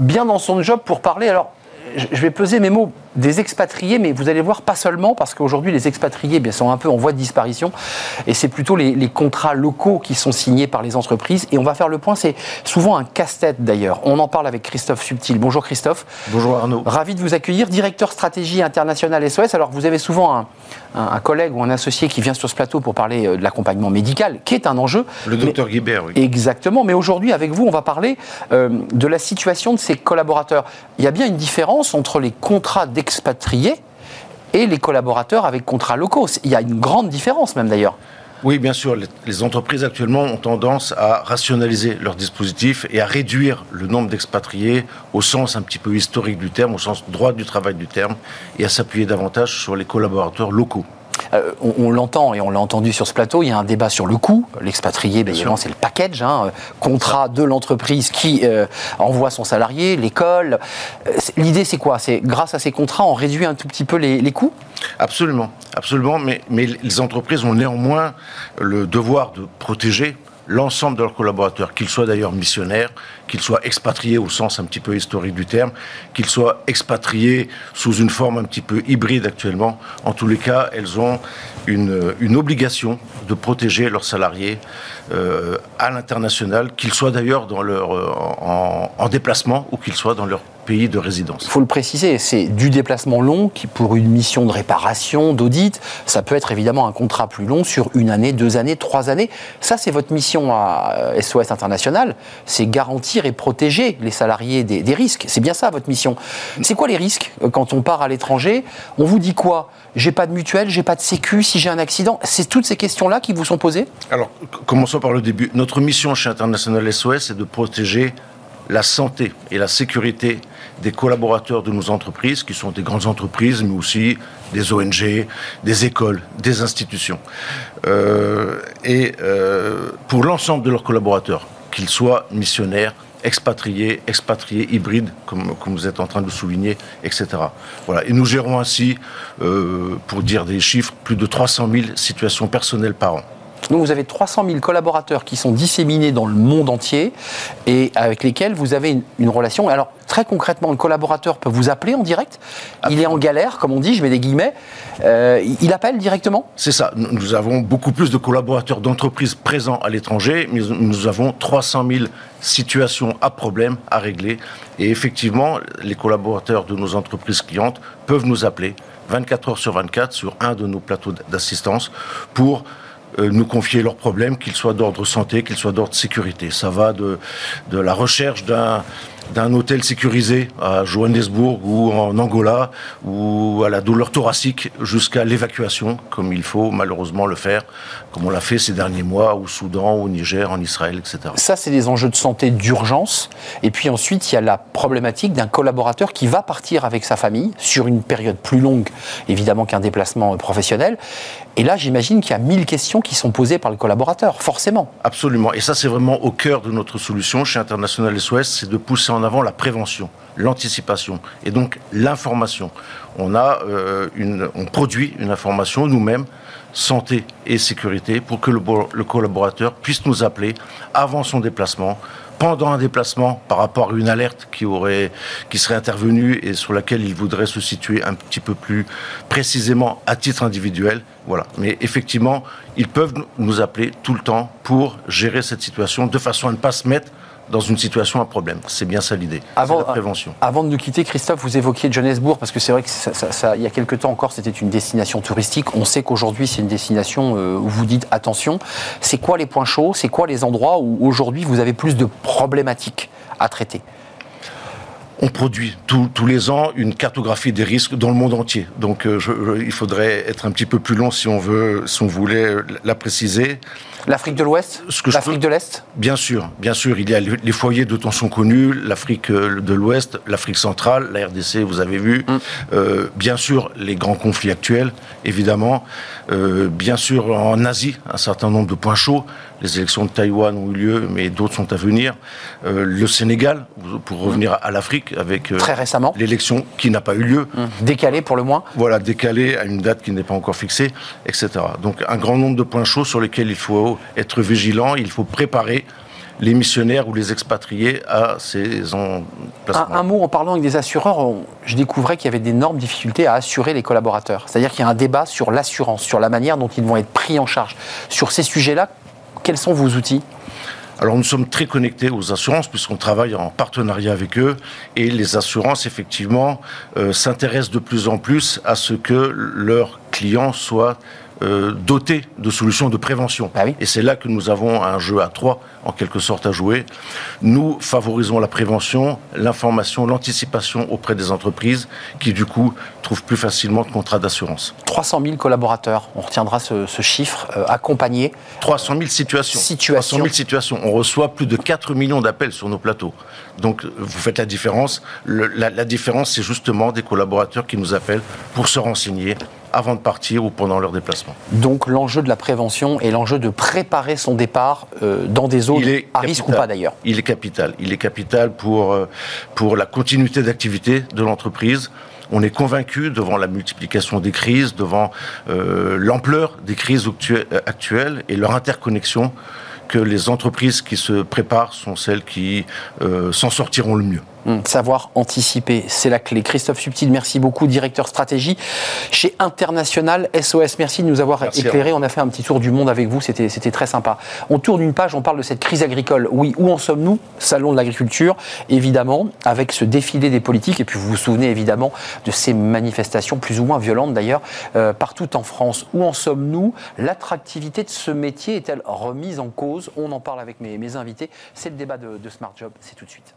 bien dans son job pour parler. Alors, je vais peser mes mots des expatriés, mais vous allez voir, pas seulement, parce qu'aujourd'hui, les expatriés bien, sont un peu en voie de disparition, et c'est plutôt les, contrats locaux qui sont signés par les entreprises. Et on va faire le point, c'est souvent un casse-tête d'ailleurs. On en parle avec Christophe Subtil. Bonjour Christophe. Bonjour Arnaud. Ravi de vous accueillir, directeur stratégie internationale SOS. Alors, vous avez souvent un, collègue ou un associé qui vient sur ce plateau pour parler euh, de l'accompagnement médical, qui est un enjeu. Le docteur Guibert, oui. Exactement, mais aujourd'hui, avec vous, on va parler euh, de la situation de ses collaborateurs. Il y a bien une différence entre les contrats expatriés et les collaborateurs avec contrats locaux. Il y a une grande différence même d'ailleurs. Oui, bien sûr. Les entreprises actuellement ont tendance à rationaliser leurs dispositifs et à réduire le nombre d'expatriés au sens un petit peu historique du terme, au sens droit du travail du terme, et à s'appuyer davantage sur les collaborateurs locaux. Euh, on, l'entend et on l'a entendu sur ce plateau, il y a un débat sur le coût. L'expatrié, bien évidemment, c'est le package, hein, euh, contrat de l'entreprise qui euh, envoie son salarié, l'école. L'idée, c'est quoi? C'est grâce à ces contrats, on réduit un tout petit peu les, coûts? Absolument, absolument. Mais, mais les entreprises ont néanmoins le devoir de protéger l'ensemble de leurs collaborateurs, qu'ils soient d'ailleurs missionnaires, qu'ils soient expatriés au sens un petit peu historique du terme, qu'ils soient expatriés sous une forme un petit peu hybride actuellement. En tous les cas, elles ont une, obligation de protéger leurs salariés euh, à l'international, qu'ils soient d'ailleurs dans leur, euh, en déplacement ou qu'ils soient dans leur pays de résidence. Il faut le préciser, c'est du déplacement long qui, pour une mission de réparation, d'audit, ça peut être évidemment un contrat plus long sur une année, deux années, trois années. Ça, c'est votre mission à SOS International, c'est garantir et protéger les salariés des, des risques. C'est bien ça votre mission. C'est quoi les risques euh, quand on part à l'étranger? On vous dit quoi? J'ai pas de mutuelle, j'ai pas de sécu, si j'ai un accident. C'est toutes ces questions-là qui vous sont posées? Alors, commençons par le début. Notre mission chez International SOS, c'est de protéger la santé et la sécurité des collaborateurs de nos entreprises, qui sont des grandes entreprises, mais aussi des ONG, des écoles, des institutions. Euh, et euh, pour l'ensemble de leurs collaborateurs, qu'ils soient missionnaires, expatriés, expatriés hybrides, comme, vous êtes en train de souligner, etc. Et nous gérons ainsi, euh, pour dire des chiffres, plus de 300 000 situations personnelles par an. Donc vous avez 300 000 collaborateurs qui sont disséminés dans le monde entier et avec lesquels vous avez une, relation. Alors très concrètement, le collaborateur peut vous appeler en direct. Il est en galère, comme on dit, je mets des guillemets. Euh, il appelle directement? C'est ça. Nous avons beaucoup plus de collaborateurs d'entreprises présents à l'étranger, mais nous avons 300 000 situations à problème à régler. Et effectivement, les collaborateurs de nos entreprises clientes peuvent nous appeler 24 heures sur 24 sur un de nos plateaux d'assistance pour nous confier leurs problèmes, qu'ils soient d'ordre santé, qu'ils soient d'ordre sécurité. Ça va de, de la recherche d'un d'un hôtel sécurisé à Johannesburg ou en Angola ou à la douleur thoracique jusqu'à l'évacuation, comme il faut malheureusement le faire, comme on l'a fait ces derniers mois au Soudan, au Niger, en Israël, etc. Ça, c'est des enjeux de santé d'urgence. Et puis ensuite, il y a la problématique d'un collaborateur qui va partir avec sa famille sur une période plus longue, évidemment, qu'un déplacement professionnel. Et là, j'imagine qu'il y a mille questions qui sont posées par le collaborateur, forcément. Absolument. Et ça, c'est vraiment au cœur de notre solution chez International SOS, c'est de pousser en avant la prévention, l'anticipation et donc l'information. Euh, on produit une information nous-mêmes santé et sécurité pour que le, le, collaborateur puisse nous appeler avant son déplacement, pendant un déplacement, par rapport à une alerte qui, aurait, qui serait intervenue et sur laquelle il voudrait se situer un petit peu plus précisément à titre individuel. Voilà. Mais effectivement, ils peuvent nous appeler tout le temps pour gérer cette situation de façon à ne pas se mettre dans une situation à problème. C'est bien ça l'idée. Avant, la prévention. Avant de nous quitter, Christophe, vous évoquiez Johannesburg parce que c'est vrai que ça, il y a quelques temps encore, c'était une destination touristique. On sait qu'aujourd'hui, c'est une destination euh, où vous dites attention. C'est quoi les points chauds C'est quoi les endroits où aujourd'hui vous avez plus de problématiques à traiter? On produit tous les ans une cartographie des risques dans le monde entier. Donc euh, il faudrait être un petit peu plus long si on veut, si on voulait la préciser. L'Afrique de l'Ouest? L'Afrique de l'Est? Bien sûr, bien sûr. Il y a les foyers de tension connus, l'Afrique euh, de l'Ouest, l'Afrique centrale, la RDC, vous avez vu. Mm. Euh, bien sûr, les grands conflits actuels, évidemment. Euh, bien sûr, en Asie, un certain nombre de points chauds. Les élections de Taïwan ont eu lieu, mais d'autres sont à venir. le Sénégal, pour revenir à l'Afrique, avec très récemment l'élection qui n'a pas eu lieu. Mm. Décalée pour le moins Voilà, décalée à une date qui n'est pas encore fixée, etc. Donc un grand nombre de points chauds sur lesquels il faut être vigilant, il faut préparer les missionnaires ou les expatriés à ces emplacements. Un, un mot en parlant avec des assureurs, on- je découvrais qu'il y avait d'énormes difficultés à assurer les collaborateurs. C'est-à-dire qu'il y a un débat sur l'assurance, sur la manière dont ils vont être pris en charge. Sur ces sujets-là, quels sont vos outils? Alors nous sommes très connectés aux assurances puisqu'on travaille en partenariat avec eux. Et les assurances effectivement euh, s'intéressent de plus en plus à ce que leurs clients soient euh, dotés de solutions de prévention. Ah oui. Et c'est là que nous avons un jeu à trois en quelque sorte à jouer. Nous favorisons la prévention, l'information, l'anticipation auprès des entreprises qui du coup trouvent plus facilement de contrats d'assurance. 300 000 collaborateurs, on retiendra ce, ce chiffre, euh, accompagnés. 300 000 situations. Situations. 300 000 situations. On reçoit plus de 4 millions d'appels sur nos plateaux. Donc, vous faites la différence. Le- la, la différence, c'est justement des collaborateurs qui nous appellent pour se renseigner avant de partir ou pendant leur déplacement. Donc l'enjeu de la prévention et l'enjeu de préparer son départ euh, dans des zones à risque ou pas d'ailleurs. Il est capital. Il est capital pour, euh, pour la continuité d'activité de l'entreprise. On est convaincu devant la multiplication des crises, devant euh, l'ampleur des crises actu- actuelles et leur interconnexion, que les entreprises qui se préparent sont celles qui euh, s'en sortiront le mieux. Hum, Savoir anticiper, c'est la clé. Christophe Subtil, merci beaucoup, directeur stratégie chez International SOS. Merci de nous avoir Merci éclairé. On a fait un petit tour du monde avec vous, c'était c'était très sympa. On tourne une page, on parle de cette crise agricole. Oui, où en sommes-nous? Salon de l'agriculture, évidemment, avec ce défilé des politiques. Et puis vous vous souvenez évidemment de ces manifestations plus ou moins violentes d'ailleurs, euh, partout en France. Où en sommes-nous? L'attractivité de ce métier est-elle remise en cause? On en parle avec mes, mes invités. C'est le débat de, de Smart Job, c'est tout de suite.